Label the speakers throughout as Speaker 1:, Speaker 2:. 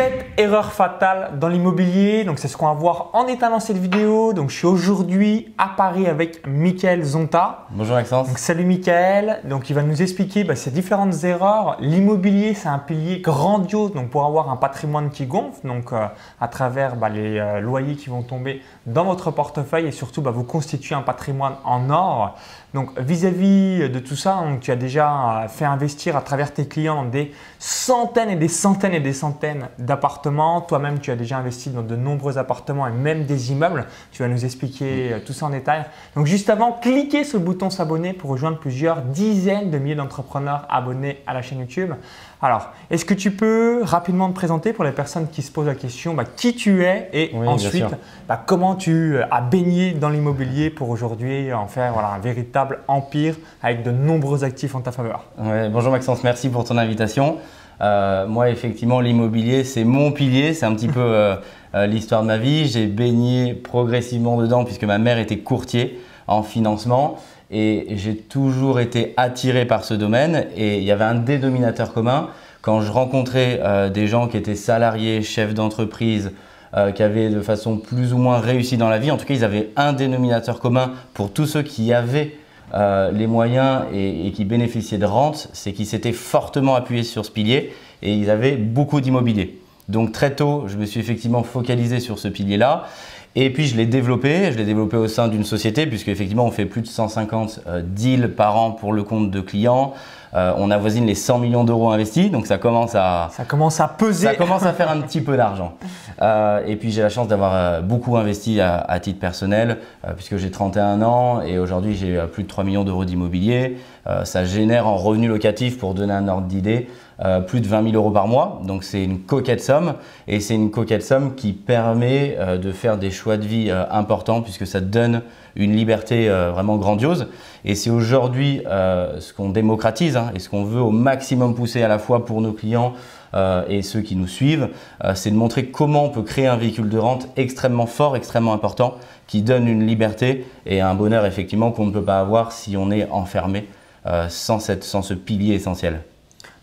Speaker 1: 7 erreurs fatales dans l'immobilier. Donc c'est ce qu'on va voir en étalant cette vidéo. Donc je suis aujourd'hui à Paris avec Michael Zonta.
Speaker 2: Bonjour Maxence.
Speaker 1: Donc salut Michael. Donc il va nous expliquer bah, ces différentes erreurs. L'immobilier c'est un pilier grandiose donc pour avoir un patrimoine qui gonfle donc euh, à travers bah, les euh, loyers qui vont tomber dans votre portefeuille et surtout bah, vous constituer un patrimoine en or. Donc vis-à-vis de tout ça, tu as déjà fait investir à travers tes clients des centaines et des centaines et des centaines d'appartements. Toi-même, tu as déjà investi dans de nombreux appartements et même des immeubles. Tu vas nous expliquer euh, tout ça en détail. Donc juste avant, cliquez sur le bouton s'abonner pour rejoindre plusieurs dizaines de milliers d'entrepreneurs abonnés à la chaîne YouTube. Alors, est-ce que tu peux rapidement te présenter pour les personnes qui se posent la question bah, qui tu es et ensuite bah, comment tu euh, as baigné dans l'immobilier pour aujourd'hui en faire un véritable empire avec de nombreux actifs en ta faveur?
Speaker 2: Bonjour Maxence, merci pour ton invitation. Euh, moi, effectivement, l'immobilier, c'est mon pilier, c'est un petit peu euh, l'histoire de ma vie. J'ai baigné progressivement dedans puisque ma mère était courtier en financement et j'ai toujours été attiré par ce domaine et il y avait un dénominateur commun. Quand je rencontrais euh, des gens qui étaient salariés, chefs d'entreprise, euh, qui avaient de façon plus ou moins réussi dans la vie, en tout cas ils avaient un dénominateur commun pour tous ceux qui avaient euh, les moyens et, qui bénéficiaient de rente, c'est qu'ils s'étaient fortement appuyés sur ce pilier et ils avaient beaucoup d'immobilier. Donc très tôt, je me suis effectivement focalisé sur ce pilier-là et puis je l'ai développé, je l'ai développé au sein d'une société, puisque effectivement on fait plus de 150 euh, deals par an pour le compte de clients. Euh, on avoisine les 100 millions d'euros investis, donc ça commence à
Speaker 1: ça commence à peser,
Speaker 2: ça commence à faire un petit peu d'argent. Euh, et puis j'ai la chance d'avoir beaucoup investi à, à titre personnel, puisque j'ai 31 ans et aujourd'hui j'ai plus de 3 millions d'euros d'immobilier. ça génère en revenus locatifs, pour donner un ordre d'idée, euh, plus de 20 000 euros par mois. Donc c'est une coquette somme et c'est une coquette somme qui permet euh, de faire des choix de vie euh, importants puisque ça donne une liberté vraiment grandiose. Et c'est aujourd'hui ce qu'on démocratise hein, et ce qu'on veut au maximum pousser à la fois pour nos clients et ceux qui nous suivent, c'est de montrer comment on peut créer un véhicule de rente extrêmement fort, extrêmement important, qui donne une liberté et un bonheur effectivement qu'on ne peut pas avoir si on est enfermé sans, cette, sans ce pilier essentiel.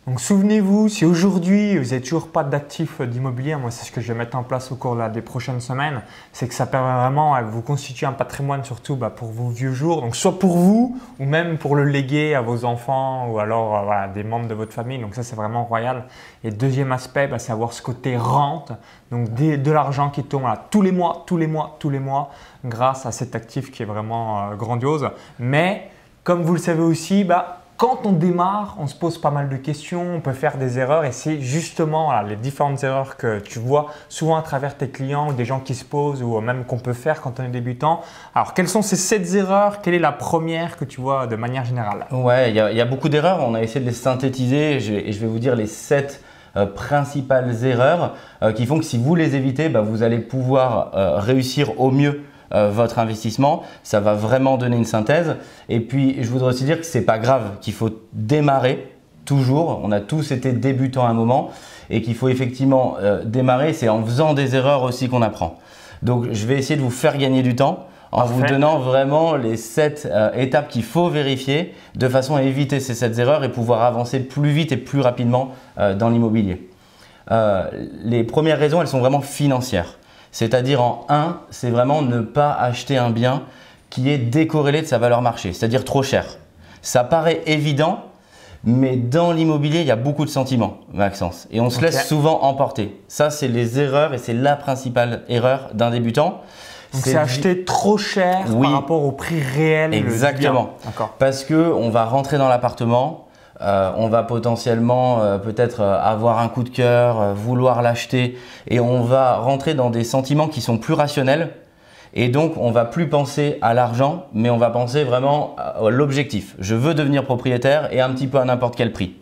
Speaker 1: Donc souvenez-vous, si aujourd'hui vous n'avez toujours pas d'actifs d'immobilier, moi c'est ce que je vais mettre en place au cours des prochaines semaines, c'est que ça permet vraiment à vous constituer un patrimoine surtout bah, pour vos vieux jours, donc soit pour vous ou même pour le léguer à vos enfants ou alors euh, des membres de votre famille, donc ça c'est vraiment royal. Et deuxième aspect, bah, c'est avoir ce côté rente, donc de l'argent qui tombe tous les mois, tous les mois, tous les mois, grâce à cet actif qui est vraiment euh, grandiose. Mais comme vous le savez aussi, bah, quand on démarre, on se pose pas mal de questions, on peut faire des erreurs et c'est justement les différentes erreurs que tu vois souvent à travers tes clients ou des gens qui se posent ou même qu'on peut faire quand on est débutant. Alors, quelles sont ces sept erreurs? Quelle est la première que tu vois de manière générale?
Speaker 2: Ouais, il y, a beaucoup d'erreurs. On a essayé de les synthétiser et je vais, vous dire les sept euh, principales erreurs euh, qui font que si vous les évitez, bah, vous allez pouvoir euh, réussir au mieux euh, votre investissement. Ça va vraiment donner une synthèse. Et puis, je voudrais aussi dire que c'est pas grave, qu'il faut démarrer toujours. On a tous été débutants à un moment et qu'il faut effectivement euh, démarrer. C'est en faisant des erreurs aussi qu'on apprend. Donc, je vais essayer de vous faire gagner du temps en vous donnant vraiment les sept euh, étapes qu'il faut vérifier de façon à éviter ces sept erreurs et pouvoir avancer plus vite et plus rapidement dans l'immobilier. les premières raisons, elles sont vraiment financières. C'est-à-dire en 1, c'est vraiment ne pas acheter un bien qui est décorrélé de sa valeur marché, c'est-à-dire trop cher. Ça paraît évident, mais dans l'immobilier, il y a beaucoup de sentiments, Maxence, et on se laisse souvent emporter. Ça, c'est les erreurs et c'est la principale erreur d'un débutant.
Speaker 1: Donc c'est acheter trop cher par rapport au prix réel.
Speaker 2: Exactement. Parce que on va rentrer dans l'appartement, euh, on va potentiellement euh, peut-être euh, avoir un coup de cœur, vouloir l'acheter et on va rentrer dans des sentiments qui sont plus rationnels et donc on va plus penser à l'argent mais on va penser vraiment à l'objectif. Je veux devenir propriétaire et un petit peu à n'importe quel prix.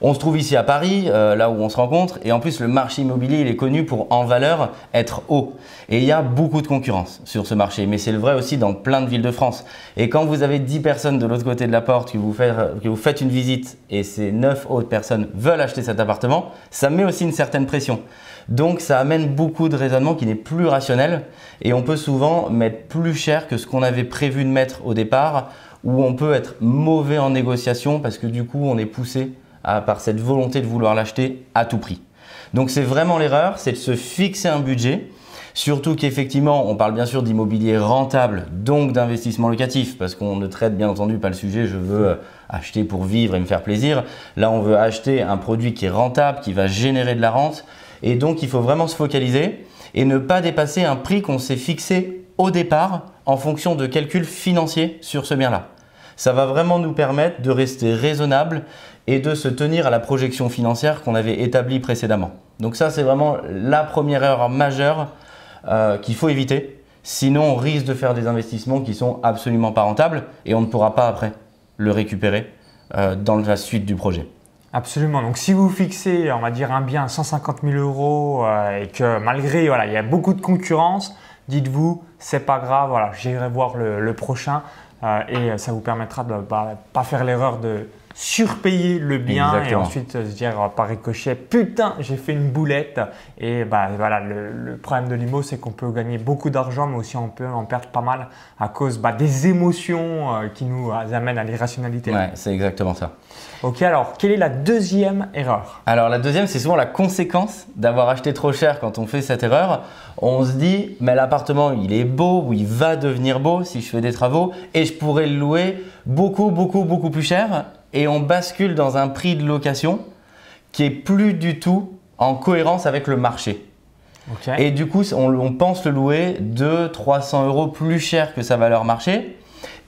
Speaker 2: On se trouve ici à Paris, euh, là où on se rencontre, et en plus le marché immobilier il est connu pour en valeur être haut. Et il y a beaucoup de concurrence sur ce marché, mais c'est le vrai aussi dans plein de villes de France. Et quand vous avez 10 personnes de l'autre côté de la porte, que vous, faites, que vous faites une visite et ces 9 autres personnes veulent acheter cet appartement, ça met aussi une certaine pression. Donc ça amène beaucoup de raisonnement qui n'est plus rationnel et on peut souvent mettre plus cher que ce qu'on avait prévu de mettre au départ ou on peut être mauvais en négociation parce que du coup on est poussé par cette volonté de vouloir l'acheter à tout prix. Donc c'est vraiment l'erreur, c'est de se fixer un budget. Surtout qu'effectivement, on parle bien sûr d'immobilier rentable, donc d'investissement locatif, parce qu'on ne traite bien entendu pas le sujet, je veux euh, acheter pour vivre et me faire plaisir. Là, on veut acheter un produit qui est rentable, qui va générer de la rente. Et donc, il faut vraiment se focaliser et ne pas dépasser un prix qu'on s'est fixé au départ en fonction de calculs financiers sur ce bien-là. Ça va vraiment nous permettre de rester raisonnable et de se tenir à la projection financière qu'on avait établie précédemment. Donc ça, c'est vraiment la première erreur majeure euh, qu'il faut éviter. Sinon, on risque de faire des investissements qui sont absolument pas rentables et on ne pourra pas après le récupérer euh, dans la suite du projet.
Speaker 1: Absolument. Donc, si vous fixez, on va dire, un bien à 150 000 euros euh, et que malgré, voilà, il y a beaucoup de concurrence, dites-vous, c'est pas grave, voilà, j'irai voir le, prochain et ça vous permettra de ne bah, pas faire l'erreur de surpayer le bien et ensuite se dire euh, par ricochet putain j'ai fait une boulette et bah voilà le, problème de l'IMO c'est qu'on peut gagner beaucoup d'argent mais aussi on peut en perdre pas mal à cause bah, des émotions euh, qui nous amènent à l'irrationalité.
Speaker 2: Ouais c'est exactement ça.
Speaker 1: Ok alors quelle est la deuxième erreur?
Speaker 2: Alors la deuxième c'est souvent la conséquence d'avoir acheté trop cher quand on fait cette erreur. On se dit mais l'appartement il est beau ou il va devenir beau si je fais des travaux et je pourrais le louer beaucoup beaucoup beaucoup plus cher et on bascule dans un prix de location qui est plus du tout en cohérence avec le marché. Et du coup, on, pense le louer 200-300 euros plus cher que sa valeur marché.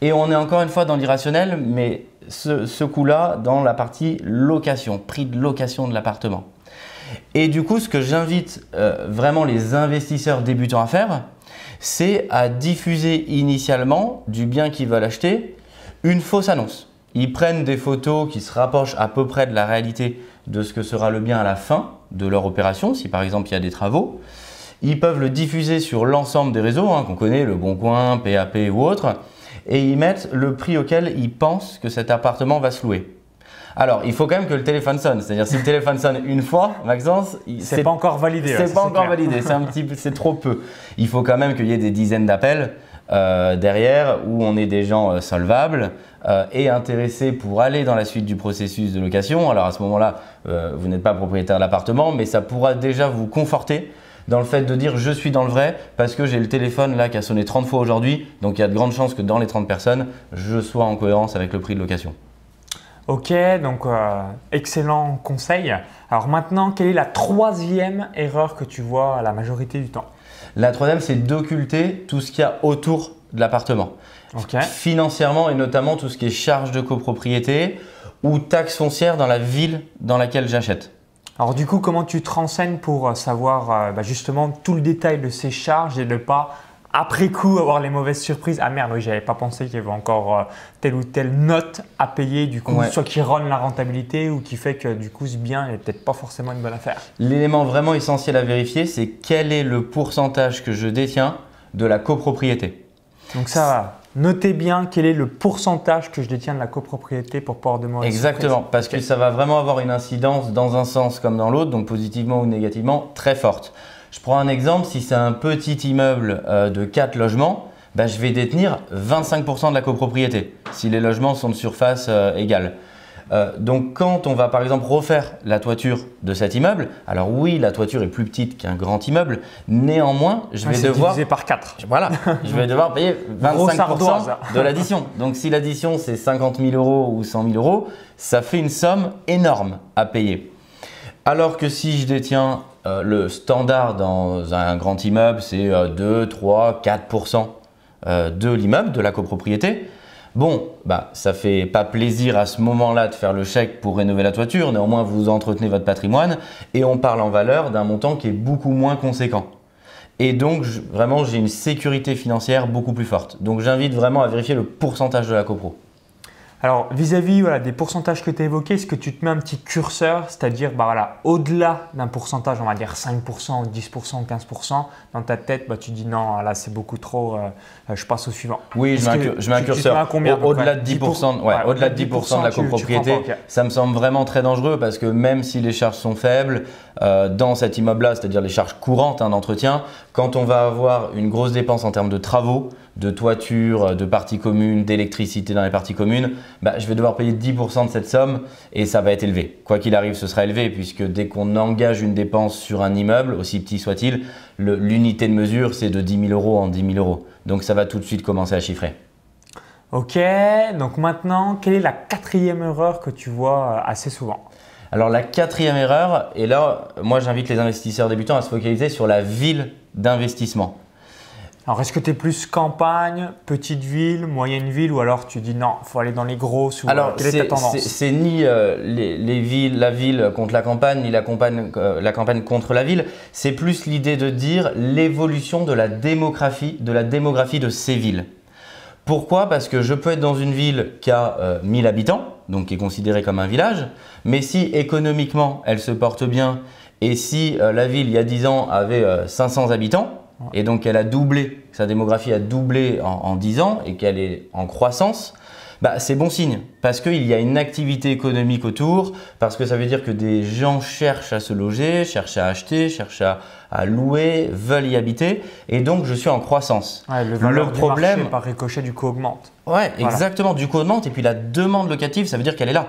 Speaker 2: Et on est encore une fois dans l'irrationnel, mais ce, ce coup-là dans la partie location, prix de location de l'appartement. Et du coup, ce que j'invite euh, vraiment les investisseurs débutants à faire, c'est à diffuser initialement du bien qu'ils veulent acheter une fausse annonce. Ils prennent des photos qui se rapprochent à peu près de la réalité de ce que sera le bien à la fin de leur opération, si par exemple il y a des travaux. Ils peuvent le diffuser sur l'ensemble des réseaux hein, qu'on connaît, le Bon Coin, PAP ou autre, et ils mettent le prix auquel ils pensent que cet appartement va se louer. Alors, il faut quand même que le téléphone sonne. C'est-à-dire, si le téléphone sonne une fois, Maxence,
Speaker 1: c'est pas encore validé.
Speaker 2: C'est pas encore validé. C'est un petit, c'est trop peu. Il faut quand même qu'il y ait des dizaines d'appels euh, derrière où on est des gens euh, solvables euh, et intéressés pour aller dans la suite du processus de location. Alors à ce moment-là, vous n'êtes pas propriétaire de l'appartement, mais ça pourra déjà vous conforter dans le fait de dire je suis dans le vrai parce que j'ai le téléphone là qui a sonné 30 fois aujourd'hui, donc il y a de grandes chances que dans les 30 personnes, je sois en cohérence avec le prix de location.
Speaker 1: Ok, donc excellent conseil. Alors maintenant, quelle est la troisième erreur que tu vois la majorité du temps?
Speaker 2: La troisième, c'est d'occulter tout ce qu'il y a autour de l'appartement. Financièrement et notamment tout ce qui est charges de copropriété ou taxes foncières dans la ville dans laquelle j'achète.
Speaker 1: Alors du coup, comment tu te renseignes pour euh, savoir euh, bah, justement tout le détail de ces charges et ne pas après coup avoir les mauvaises surprises. Ah merde, oui, j'avais pas pensé qu'il y avait encore euh, telle ou telle note à payer, du coup, soit qui run la rentabilité ou qui fait que du coup ce bien n'est peut-être pas forcément une bonne affaire.
Speaker 2: L'élément vraiment essentiel à vérifier, c'est quel est le pourcentage que je détiens de la copropriété.
Speaker 1: Donc ça, notez bien quel est le pourcentage que je détiens de la copropriété pour pouvoir demander.
Speaker 2: Exactement, parce que ça va vraiment avoir une incidence dans un sens comme dans l'autre, donc positivement ou négativement, très forte. Je prends un exemple, si c'est un petit immeuble euh, de 4 logements, bah, je vais détenir 25% de la copropriété si les logements sont de surface euh, égale. Euh, donc quand on va par exemple refaire la toiture de cet immeuble, alors oui, la toiture est plus petite qu'un grand immeuble, néanmoins, je vais devoir
Speaker 1: divisé par 4.
Speaker 2: Voilà, je vais devoir payer 25% de l'addition. Donc si l'addition c'est 50 000 euros ou 100 000 euros, ça fait une somme énorme à payer. Alors que si je détiens euh, le standard dans un grand immeuble, c'est 2, 3, 4% de l'immeuble, de la copropriété. Bon, bah, ça fait pas plaisir à ce moment-là de faire le chèque pour rénover la toiture, néanmoins vous entretenez votre patrimoine et on parle en valeur d'un montant qui est beaucoup moins conséquent. Et donc, vraiment, j'ai une sécurité financière beaucoup plus forte. Donc, j'invite vraiment à vérifier le pourcentage de la copro.
Speaker 1: Alors, vis-à-vis des pourcentages que tu as évoqués, est-ce que tu te mets un petit curseur, c'est-à-dire bah, voilà, au-delà d'un pourcentage, on va dire 5%, 10%, 15%, dans ta tête, bah, tu dis non, là c'est beaucoup trop, euh, je passe au suivant.
Speaker 2: Oui, je mets, un, curseur. Au-delà de 10%, ouais, au-delà de 10%, de la copropriété, ça me semble vraiment très dangereux parce que même si les charges sont faibles, euh, dans cet immeuble-là, c'est-à-dire les charges courantes hein, d'entretien, quand on va avoir une grosse dépense en termes de travaux, de toiture, de parties communes, d'électricité dans les parties communes, bah, je vais devoir payer 10% de cette somme et ça va être élevé. Quoi qu'il arrive, ce sera élevé puisque dès qu'on engage une dépense sur un immeuble, aussi petit soit-il, l'unité de mesure, c'est de 10 000 euros en 10 000 euros. Donc ça va tout de suite commencer à chiffrer.
Speaker 1: Ok, donc maintenant, quelle est la quatrième erreur que tu vois euh, assez souvent?
Speaker 2: Alors la quatrième erreur, et là, moi j'invite les investisseurs débutants à se focaliser sur la ville d'investissement.
Speaker 1: Alors, est-ce que tu es plus campagne, petite ville, moyenne ville, ou alors tu dis non, il faut aller dans les grosses ou
Speaker 2: euh, Alors, quelle est, ta tendance? C'est ni euh, les, villes, la ville contre la campagne, ni la campagne, la campagne contre la ville. C'est plus l'idée de dire l'évolution de la démographie, de la démographie de ces villes. Pourquoi? Parce que je peux être dans une ville qui a 1000 euh, habitants, donc qui est considérée comme un village, mais si économiquement elle se porte bien et si euh, la ville il y a 10 ans avait 500 euh, et donc elle a doublé, sa démographie a doublé en, en 10 ans et qu'elle est en croissance, bah, c'est bon signe parce qu'il y a une activité économique autour, parce que ça veut dire que des gens cherchent à se loger, cherchent à acheter, cherchent à, louer, veulent y habiter, et donc je suis en croissance.
Speaker 1: le, problème par ricochet du coup augmente.
Speaker 2: Ouais, exactement, du coup augmente, et puis la demande locative, ça veut dire qu'elle est là.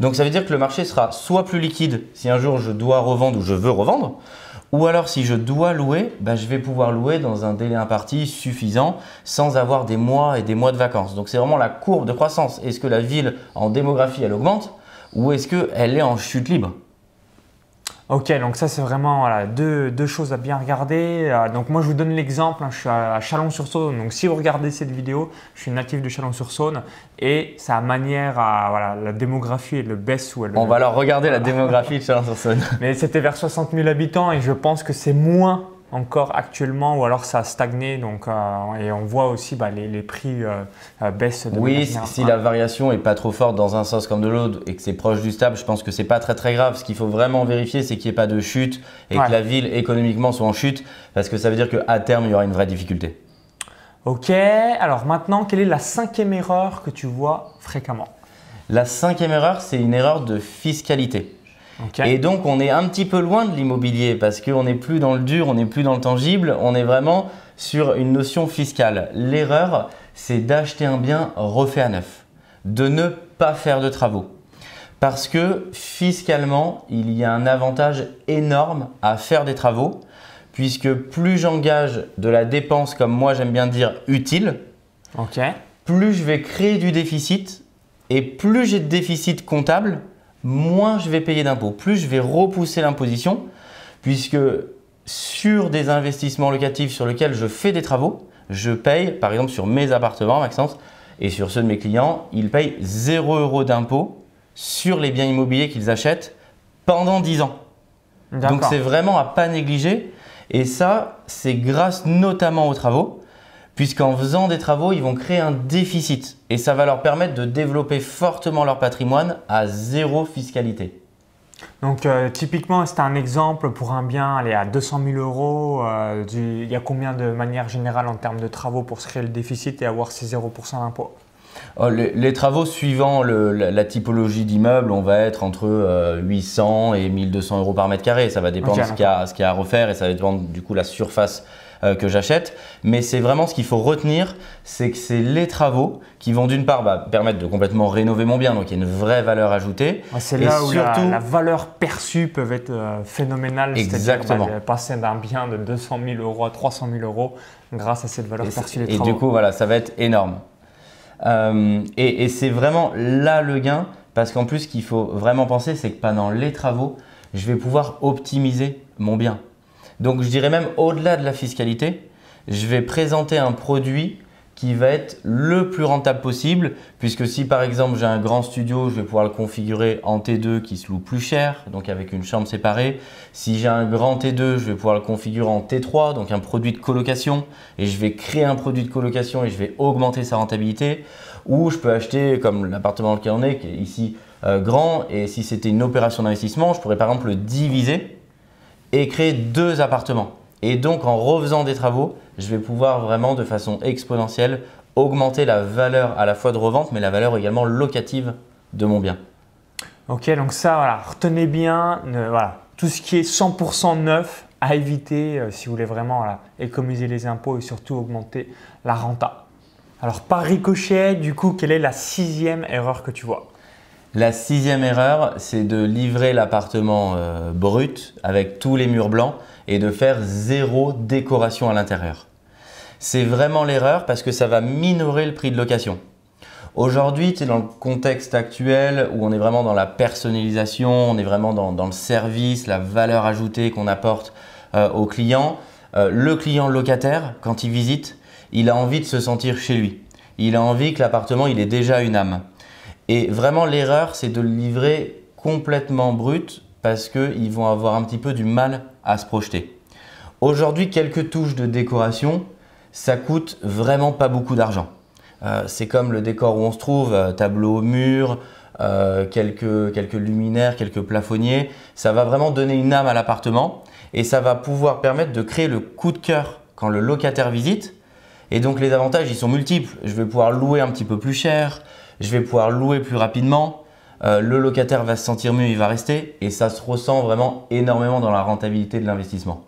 Speaker 2: Donc ça veut dire que le marché sera soit plus liquide si un jour je dois revendre ou je veux revendre, ou alors, si je dois louer, bah, je vais pouvoir louer dans un délai imparti suffisant sans avoir des mois et des mois de vacances. Donc, c'est vraiment la courbe de croissance. Est-ce que la ville en démographie, elle augmente ou est-ce qu'elle est en chute libre?
Speaker 1: Ok, donc ça c'est vraiment deux, choses à bien regarder. Euh, donc moi je vous donne l'exemple, hein, je suis à Chalon-sur-Saône, donc si vous regardez cette vidéo, je suis natif de Chalon-sur-Saône et sa manière à voilà, la démographie et le baisse où elle.
Speaker 2: On va alors regarder la démographie de Chalon-sur-Saône.
Speaker 1: Mais c'était vers 60 000 habitants et je pense que c'est moins encore actuellement ou alors ça a stagné donc, euh, et on voit aussi bah, les, prix euh, euh, baissent de
Speaker 2: Oui, si la variation est pas trop forte dans un sens comme de l'autre et que c'est proche du stable, je pense que c'est pas très très grave. Ce qu'il faut vraiment vérifier, c'est qu'il n'y ait pas de chute et que la ville économiquement soit en chute parce que ça veut dire qu'à terme, il y aura une vraie difficulté.
Speaker 1: Ok, alors maintenant, quelle est la cinquième erreur que tu vois fréquemment?
Speaker 2: La cinquième erreur, c'est une erreur de fiscalité. Et donc, on est un petit peu loin de l'immobilier parce qu'on n'est plus dans le dur, on n'est plus dans le tangible, on est vraiment sur une notion fiscale. L'erreur, c'est d'acheter un bien refait à neuf, de ne pas faire de travaux. Parce que fiscalement, il y a un avantage énorme à faire des travaux, puisque plus j'engage de la dépense, comme moi j'aime bien dire, utile, plus je vais créer du déficit, et plus j'ai de déficit comptable, moins je vais payer d'impôts, plus je vais repousser l'imposition, puisque sur des investissements locatifs sur lesquels je fais des travaux, je paye, par exemple sur mes appartements, Maxence, et sur ceux de mes clients, ils payent 0 euros d'impôt sur les biens immobiliers qu'ils achètent pendant 10 ans. Donc c'est vraiment à pas négliger. Et ça, c'est grâce notamment aux travaux puisqu'en faisant des travaux, ils vont créer un déficit et ça va leur permettre de développer fortement leur patrimoine à zéro fiscalité.
Speaker 1: Donc euh, typiquement, c'est un exemple pour un bien aller à 200 000 euros. Euh, il y a combien de manière générale en termes de travaux pour se créer le déficit et avoir ces 0% d'impôt
Speaker 2: les, travaux suivant la, typologie d'immeuble, on va être entre 800 euh, et 1200 euros par mètre carré. Ça va dépendre de ce qu'il y, a à refaire et ça va dépendre du coup la surface euh, que j'achète. Mais c'est vraiment ce qu'il faut retenir, c'est que c'est les travaux qui vont d'une part bah, permettre de complètement rénover mon bien, donc il y a une vraie valeur ajoutée.
Speaker 1: c'est là où surtout... la, valeur perçue peut être euh, phénoménale.
Speaker 2: Exactement.
Speaker 1: Bah, passer d'un bien de 200 000 euros à 300 000 euros grâce à cette valeur perçue
Speaker 2: des Et du coup, voilà, ça va être énorme. Euh, et, et c'est vraiment là le gain, parce qu'en plus, ce qu'il faut vraiment penser, c'est que pendant les travaux, je vais pouvoir optimiser mon bien. Donc je dirais même au-delà de la fiscalité, je vais présenter un produit qui va être le plus rentable possible, puisque si par exemple j'ai un grand studio, je vais pouvoir le configurer en T2 qui se loue plus cher, donc avec une chambre séparée. Si j'ai un grand T2, je vais pouvoir le configurer en T3, donc un produit de colocation, et je vais créer un produit de colocation et je vais augmenter sa rentabilité. Ou je peux acheter, comme l'appartement dans lequel on est, qui est ici euh, grand, et si c'était une opération d'investissement, je pourrais par exemple le diviser et créer deux appartements. Et donc en refaisant des travaux, je vais pouvoir vraiment de façon exponentielle augmenter la valeur à la fois de revente, mais la valeur également locative de mon bien.
Speaker 1: Ok, donc ça, voilà, retenez bien, voilà, tout ce qui est 100% neuf, à éviter si vous voulez vraiment économiser les impôts et surtout augmenter la renta. Alors par ricochet, du coup, quelle est la sixième erreur que tu vois?
Speaker 2: La sixième erreur, c'est de livrer l'appartement brut avec tous les murs blancs et de faire zéro décoration à l'intérieur. C'est vraiment l'erreur parce que ça va minorer le prix de location. Aujourd'hui, tu es dans le contexte actuel où on est vraiment dans la personnalisation, on est vraiment dans, le service, la valeur ajoutée qu'on apporte euh, au client. Euh, le client locataire, quand il visite, il a envie de se sentir chez lui. Il a envie que l'appartement, il ait déjà une âme. Et vraiment, l'erreur, c'est de le livrer complètement brut parce qu'ils vont avoir un petit peu du mal à se projeter. Aujourd'hui, quelques touches de décoration, ça coûte vraiment pas beaucoup d'argent. Euh, c'est comme le décor où on se trouve, euh, tableau au mur, euh, quelques, quelques luminaires, quelques plafonniers. Ça va vraiment donner une âme à l'appartement et ça va pouvoir permettre de créer le coup de cœur quand le locataire visite. Et donc les avantages, ils sont multiples. Je vais pouvoir louer un petit peu plus cher, je vais pouvoir louer plus rapidement, le locataire va se sentir mieux, il va rester et ça se ressent vraiment énormément dans la rentabilité de l'investissement.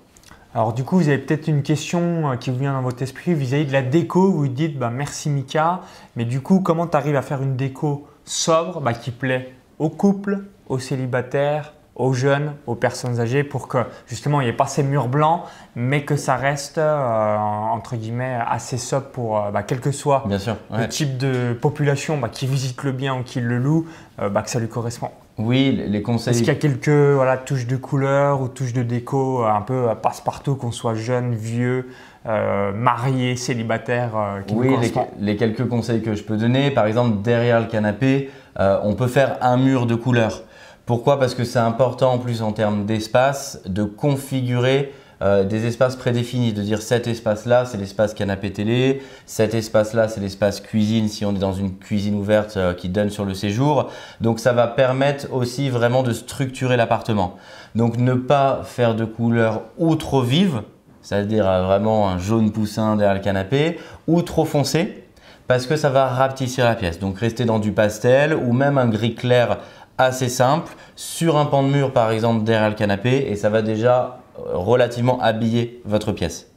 Speaker 1: Alors du coup, vous avez peut-être une question euh, qui vous vient dans votre esprit vis-à-vis de la déco. Vous vous dites, bah, merci Mika, mais du coup, comment tu arrives à faire une déco sobre bah, qui plaît aux couples, aux célibataires, aux jeunes, aux personnes âgées pour que justement il n'y ait pas ces murs blancs, mais que ça reste euh, entre guillemets assez sobre pour euh, bah, quel que soit le type de population qui visite le bien ou qui le loue, que ça lui correspond.
Speaker 2: Oui, les conseils.
Speaker 1: Est-ce qu'il y a quelques voilà, touches de couleur ou touches de déco euh, un peu euh, passe-partout, qu'on soit jeune, vieux, euh, marié, célibataire qui
Speaker 2: Oui, les, les, quelques conseils que je peux donner, par exemple, derrière le canapé, on peut faire un mur de couleur. Pourquoi? Parce que c'est important en plus en termes d'espace de configurer euh, des espaces prédéfinis, de dire cet espace-là, c'est l'espace canapé télé, cet espace-là, c'est l'espace cuisine si on est dans une cuisine ouverte euh, qui donne sur le séjour. Donc ça va permettre aussi vraiment de structurer l'appartement. Donc ne pas faire de couleurs ou trop vives, c'est-à-dire euh, vraiment un jaune poussin derrière le canapé, ou trop foncé, parce que ça va rapetissir la pièce. Donc rester dans du pastel ou même un gris clair assez simple sur un pan de mur par exemple derrière le canapé et ça va déjà relativement habiller votre pièce.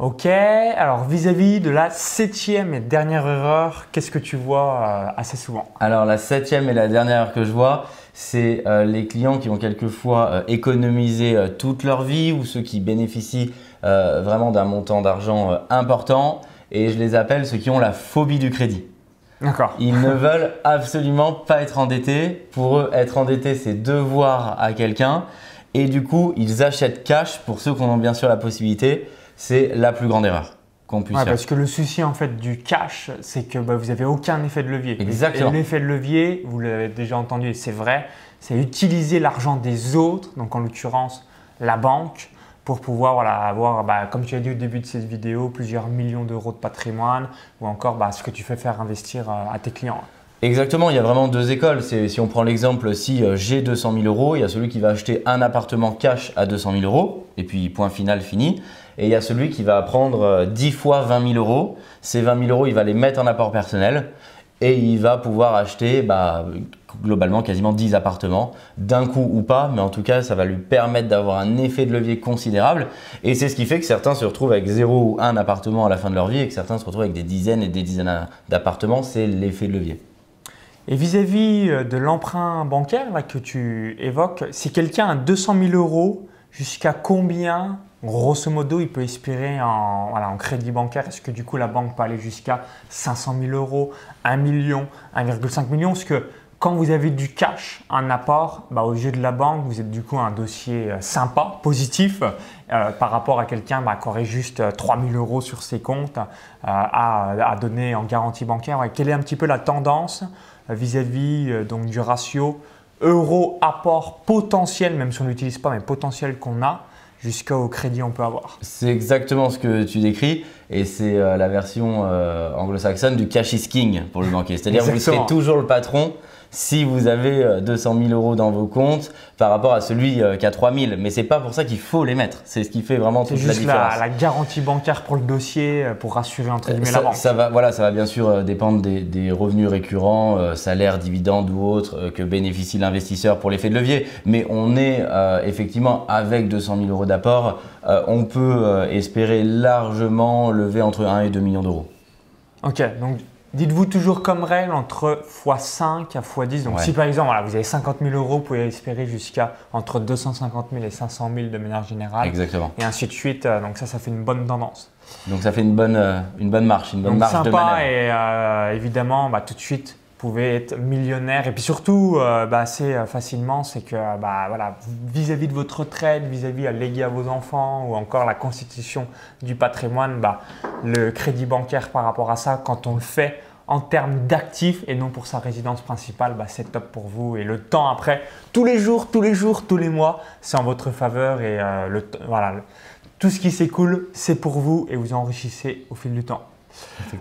Speaker 1: Ok, alors vis-à-vis de la septième et dernière erreur, qu'est-ce que tu vois euh, assez souvent
Speaker 2: Alors la septième et la dernière erreur que je vois, c'est euh, les clients qui vont quelquefois euh, économiser toute leur vie ou ceux qui bénéficient vraiment d'un montant d'argent important et je les appelle ceux qui ont la phobie du crédit. Ils ne veulent absolument pas être endettés. Pour eux, être endetté, c'est devoir à quelqu'un. Et du coup, ils achètent cash pour ceux qui en ont bien sûr la possibilité. C'est la plus grande erreur qu'on puisse faire.
Speaker 1: Parce que le souci en fait du cash, c'est que bah, vous n'avez aucun effet de levier.
Speaker 2: Exactement.
Speaker 1: Et l'effet de levier, vous l'avez déjà entendu et c'est vrai, c'est utiliser l'argent des autres, donc en l'occurrence la banque, pour pouvoir avoir, bah, comme tu as dit au début de cette vidéo, plusieurs millions d'euros de patrimoine ou encore bah, ce que tu fais faire investir euh, à tes clients.
Speaker 2: Exactement, il y a vraiment deux écoles. Si on prend l'exemple, si euh, j'ai 200 000 euros, il y a celui qui va acheter un appartement cash à 200 000 euros, et puis point final fini. Et il y a celui qui va prendre 10 euh, fois 20 000 euros. Ces 20 000 euros, il va les mettre en apport personnel et il va pouvoir acheter bah, globalement quasiment 10 appartements d'un coup ou pas, mais en tout cas ça va lui permettre d'avoir un effet de levier considérable et c'est ce qui fait que certains se retrouvent avec 0 ou 1 appartement à la fin de leur vie et que certains se retrouvent avec des dizaines et des dizaines d'appartements, c'est l'effet de levier.
Speaker 1: Et vis-à-vis euh, de l'emprunt bancaire que tu évoques, si quelqu'un a 200 000 euros, jusqu'à combien, grosso modo, il peut espérer en, crédit bancaire Est-ce que du coup la banque peut aller jusqu'à 500 000 euros, 1 million, 1,5 million? Parce que quand vous avez du cash, un apport, bah, au jeu de la banque, vous êtes du coup un dossier euh, sympa, positif, euh, par rapport à quelqu'un bah, qui aurait juste 3 000 euros sur ses comptes à, donner en garantie bancaire. quelle est un petit peu la tendance vis-à-vis euh, donc du ratio euro apport potentiel, même si on n'utilise pas, mais potentiel qu'on a jusqu'au crédit on peut avoir.
Speaker 2: C'est exactement ce que tu décris et c'est euh, la version euh, anglo-saxonne du cash is king pour le banquier. C'est-à-dire que vous serez toujours le patron si vous avez 200 000 euros dans vos comptes par rapport à celui qui a 3 000. Mais c'est pas pour ça qu'il faut les mettre. C'est ce qui fait vraiment toute la différence.
Speaker 1: C'est juste la garantie bancaire pour le dossier pour rassurer entre guillemets
Speaker 2: ça,
Speaker 1: la banque.
Speaker 2: Ça va, voilà, ça va bien sûr dépendre des, des revenus récurrents, salaires, dividendes ou autres que bénéficie l'investisseur pour l'effet de levier. Mais on est effectivement avec 200 000 euros d'apport, on peut espérer largement lever entre 1 et 2 millions d'euros.
Speaker 1: Ok, donc dites-vous toujours comme règle entre x5 à x10. Donc si par exemple vous avez 50 000 euros, vous pouvez espérer jusqu'à entre 250 000 et 500 000 de manière générale.
Speaker 2: Exactement.
Speaker 1: Et ainsi de suite. Euh, donc ça, ça fait une bonne tendance.
Speaker 2: Donc ça fait une bonne, euh, une bonne marche, une bonne marche
Speaker 1: sympa
Speaker 2: de manœuvre.
Speaker 1: et euh, évidemment, bah, tout de suite, pouvez être millionnaire. Et puis surtout, euh, bah, assez euh, facilement, c'est que bah, voilà, vis-à-vis de votre retraite, vis-à-vis à léguer à vos enfants ou encore la constitution du patrimoine, bah, le crédit bancaire par rapport à ça, quand on le fait en termes d'actifs et non pour sa résidence principale, bah, c'est top pour vous. Et le temps après, tous les jours, tous les jours, tous les mois, c'est en votre faveur. Et euh, le, voilà, tout ce qui s'écoule, c'est pour vous et vous enrichissez au fil du temps.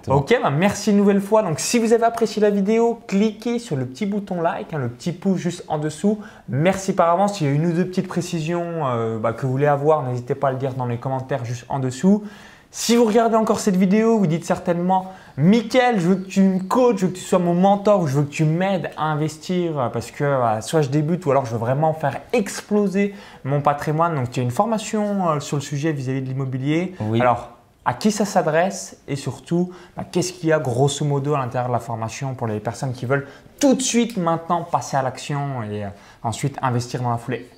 Speaker 1: Ok, bah merci une nouvelle fois. Donc, si vous avez apprécié la vidéo, cliquez sur le petit bouton like, hein, le petit pouce juste en dessous. Merci par avance. S'il y a une ou deux petites précisions euh, bah, que vous voulez avoir, n'hésitez pas à le dire dans les commentaires juste en dessous. Si vous regardez encore cette vidéo, vous dites certainement Mickaël, je veux que tu me coaches, je veux que tu sois mon mentor, ou je veux que tu m'aides à investir parce que soit je débute ou alors je veux vraiment faire exploser mon patrimoine. Donc, tu as une formation euh, sur le sujet vis-à-vis de l'immobilier.
Speaker 2: Oui.
Speaker 1: Alors, à qui ça s'adresse et surtout bah, qu'est-ce qu'il y a grosso modo à l'intérieur de la formation pour les personnes qui veulent tout de suite maintenant passer à l'action et euh, ensuite investir dans la foulée?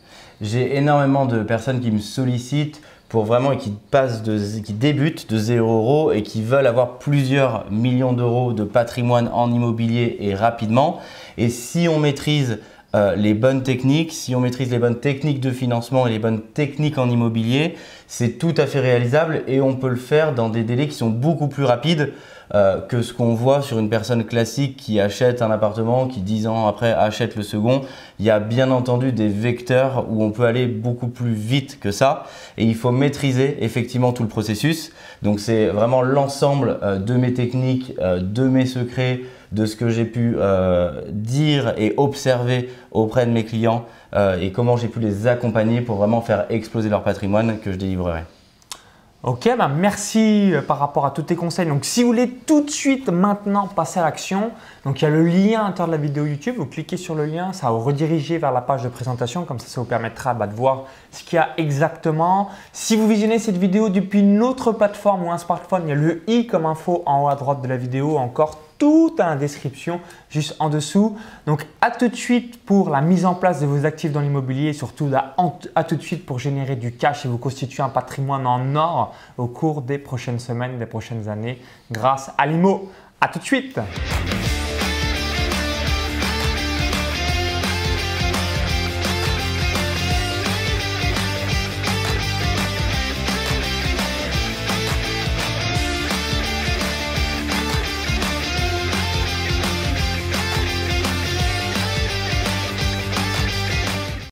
Speaker 2: J'ai énormément de personnes qui me sollicitent pour vraiment et qui de, qui débutent de 0 euros et qui veulent avoir plusieurs millions d'euros de patrimoine en immobilier et rapidement. Et si on maîtrise euh, les bonnes techniques, si on maîtrise les bonnes techniques de financement et les bonnes techniques en immobilier, c'est tout à fait réalisable et on peut le faire dans des délais qui sont beaucoup plus rapides euh, que ce qu'on voit sur une personne classique qui achète un appartement, qui dix ans après achète le second. Il y a bien entendu des vecteurs où on peut aller beaucoup plus vite que ça et il faut maîtriser effectivement tout le processus. Donc c'est vraiment l'ensemble euh, de mes techniques, de mes secrets, de ce que j'ai pu euh, dire et observer auprès de mes clients euh, et comment j'ai pu les accompagner pour vraiment faire exploser leur patrimoine que je délivrerai.
Speaker 1: Ok, bah merci euh, par rapport à tous tes conseils. Donc, si vous voulez tout de suite maintenant passer à l'action, donc il y a le lien à l'intérieur de la vidéo YouTube. Vous cliquez sur le lien, ça vous rediriger vers la page de présentation. Comme ça, ça vous permettra bah, de voir ce qu'il y a exactement. Si vous visionnez cette vidéo depuis une autre plateforme ou un smartphone, il y a le i comme info en haut à droite de la vidéo. Encore tout la description juste en dessous. Donc à tout de suite pour la mise en place de vos actifs dans l'immobilier et surtout à, tout de suite pour générer du cash et vous constituer un patrimoine en or au cours des prochaines semaines, des prochaines années grâce à l'IMO. À tout de suite